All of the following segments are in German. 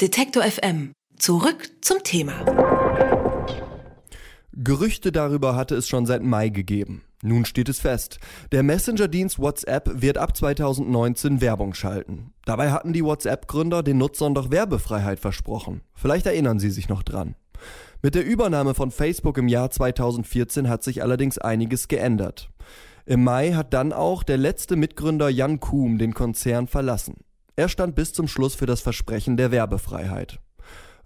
Detektor FM. Zurück zum Thema. Gerüchte darüber hatte es schon seit Mai gegeben. Nun steht es fest. Der Messenger-Dienst WhatsApp wird ab 2019 Werbung schalten. Dabei hatten die WhatsApp-Gründer den Nutzern doch Werbefreiheit versprochen. Vielleicht erinnern Sie sich noch dran. Mit der Übernahme von Facebook im Jahr 2014 hat sich allerdings einiges geändert. Im Mai hat dann auch der letzte Mitgründer Jan Kuhm den Konzern verlassen. Er stand bis zum Schluss für das Versprechen der Werbefreiheit.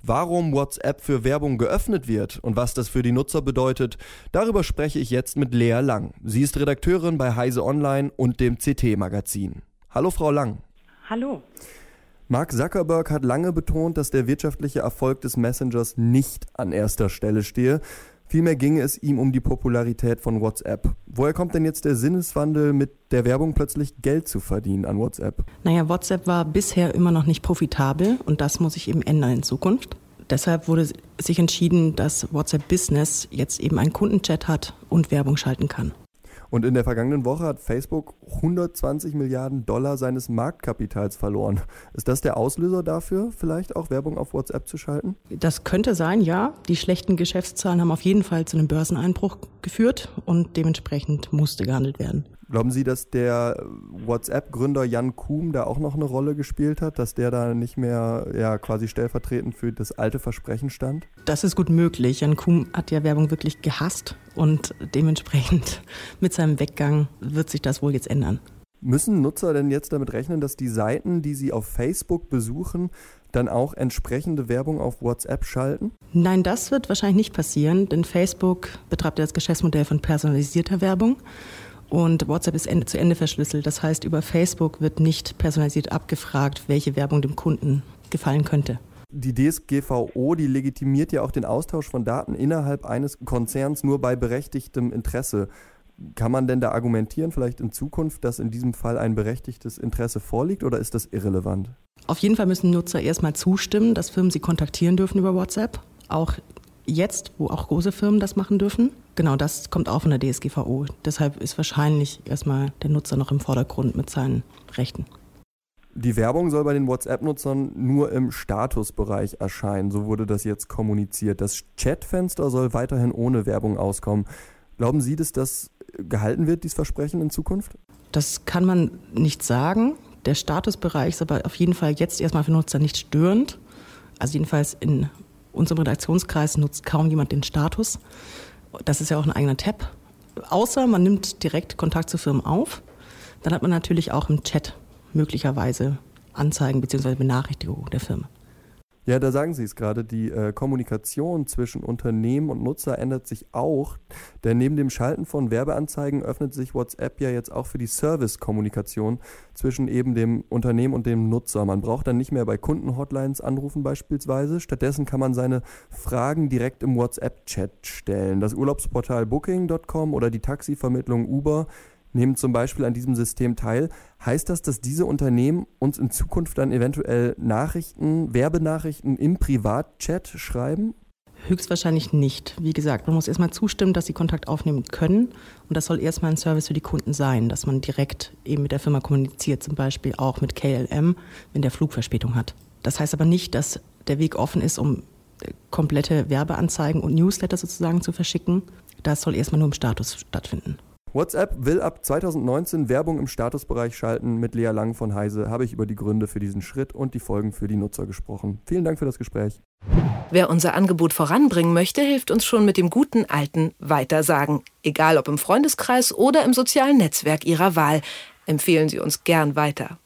Warum WhatsApp für Werbung geöffnet wird und was das für die Nutzer bedeutet, darüber spreche ich jetzt mit Lea Lang. Sie ist Redakteurin bei Heise Online und dem CT-Magazin. Hallo, Frau Lang. Hallo. Mark Zuckerberg hat lange betont, dass der wirtschaftliche Erfolg des Messengers nicht an erster Stelle stehe. Vielmehr ginge es ihm um die Popularität von WhatsApp. Woher kommt denn jetzt der Sinneswandel, mit der Werbung plötzlich Geld zu verdienen an WhatsApp? Naja, WhatsApp war bisher immer noch nicht profitabel und das muss sich eben ändern in Zukunft. Deshalb wurde sich entschieden, dass WhatsApp Business jetzt eben einen Kundenchat hat und Werbung schalten kann. Und in der vergangenen Woche hat Facebook 120 Milliarden Dollar seines Marktkapitals verloren. Ist das der Auslöser dafür, vielleicht auch Werbung auf WhatsApp zu schalten? Das könnte sein, ja. Die schlechten Geschäftszahlen haben auf jeden Fall zu einem Börseneinbruch geführt und dementsprechend musste gehandelt werden. Glauben Sie, dass der WhatsApp-Gründer Jan Kuhn da auch noch eine Rolle gespielt hat, dass der da nicht mehr ja, quasi stellvertretend für das alte Versprechen stand? Das ist gut möglich. Jan Kuhn hat ja Werbung wirklich gehasst und dementsprechend mit seinem Weggang wird sich das wohl jetzt ändern. Müssen Nutzer denn jetzt damit rechnen, dass die Seiten, die sie auf Facebook besuchen, dann auch entsprechende Werbung auf WhatsApp schalten? Nein, das wird wahrscheinlich nicht passieren, denn Facebook betreibt ja das Geschäftsmodell von personalisierter Werbung. Und WhatsApp ist Ende zu Ende verschlüsselt. Das heißt, über Facebook wird nicht personalisiert abgefragt, welche Werbung dem Kunden gefallen könnte. Die DSGVO, die legitimiert ja auch den Austausch von Daten innerhalb eines Konzerns nur bei berechtigtem Interesse. Kann man denn da argumentieren, vielleicht in Zukunft, dass in diesem Fall ein berechtigtes Interesse vorliegt oder ist das irrelevant? Auf jeden Fall müssen Nutzer erstmal zustimmen, dass Firmen sie kontaktieren dürfen über WhatsApp. Auch jetzt, wo auch große Firmen das machen dürfen. Genau, das kommt auch von der DSGVO. Deshalb ist wahrscheinlich erstmal der Nutzer noch im Vordergrund mit seinen Rechten. Die Werbung soll bei den WhatsApp-Nutzern nur im Statusbereich erscheinen. So wurde das jetzt kommuniziert. Das Chatfenster soll weiterhin ohne Werbung auskommen. Glauben Sie, dass das gehalten wird, dieses Versprechen in Zukunft? Das kann man nicht sagen. Der Statusbereich ist aber auf jeden Fall jetzt erstmal für Nutzer nicht störend. Also jedenfalls in unserem Redaktionskreis nutzt kaum jemand den Status. Das ist ja auch ein eigener Tab. Außer man nimmt direkt Kontakt zu Firmen auf. Dann hat man natürlich auch im Chat möglicherweise Anzeigen bzw. Benachrichtigungen der Firma. Ja, da sagen Sie es gerade, die äh, Kommunikation zwischen Unternehmen und Nutzer ändert sich auch, denn neben dem Schalten von Werbeanzeigen öffnet sich WhatsApp ja jetzt auch für die Service-Kommunikation zwischen eben dem Unternehmen und dem Nutzer. Man braucht dann nicht mehr bei Kundenhotlines anrufen beispielsweise, stattdessen kann man seine Fragen direkt im WhatsApp-Chat stellen. Das Urlaubsportal Booking.com oder die Taxivermittlung Uber nehmen zum Beispiel an diesem System teil. Heißt das, dass diese Unternehmen uns in Zukunft dann eventuell Nachrichten, Werbenachrichten im Privatchat schreiben? Höchstwahrscheinlich nicht. Wie gesagt, man muss erstmal zustimmen, dass sie Kontakt aufnehmen können. Und das soll erstmal ein Service für die Kunden sein, dass man direkt eben mit der Firma kommuniziert, zum Beispiel auch mit KLM, wenn der Flug Verspätung hat. Das heißt aber nicht, dass der Weg offen ist, um äh, komplette Werbeanzeigen und Newsletter sozusagen zu verschicken. Das soll erstmal nur im Status stattfinden. WhatsApp will ab 2019 Werbung im Statusbereich schalten. Mit Lea Lang von Heise habe ich über die Gründe für diesen Schritt und die Folgen für die Nutzer gesprochen. Vielen Dank für das Gespräch. Wer unser Angebot voranbringen möchte, hilft uns schon mit dem guten alten Weitersagen. Egal ob im Freundeskreis oder im sozialen Netzwerk Ihrer Wahl. Empfehlen Sie uns gern weiter.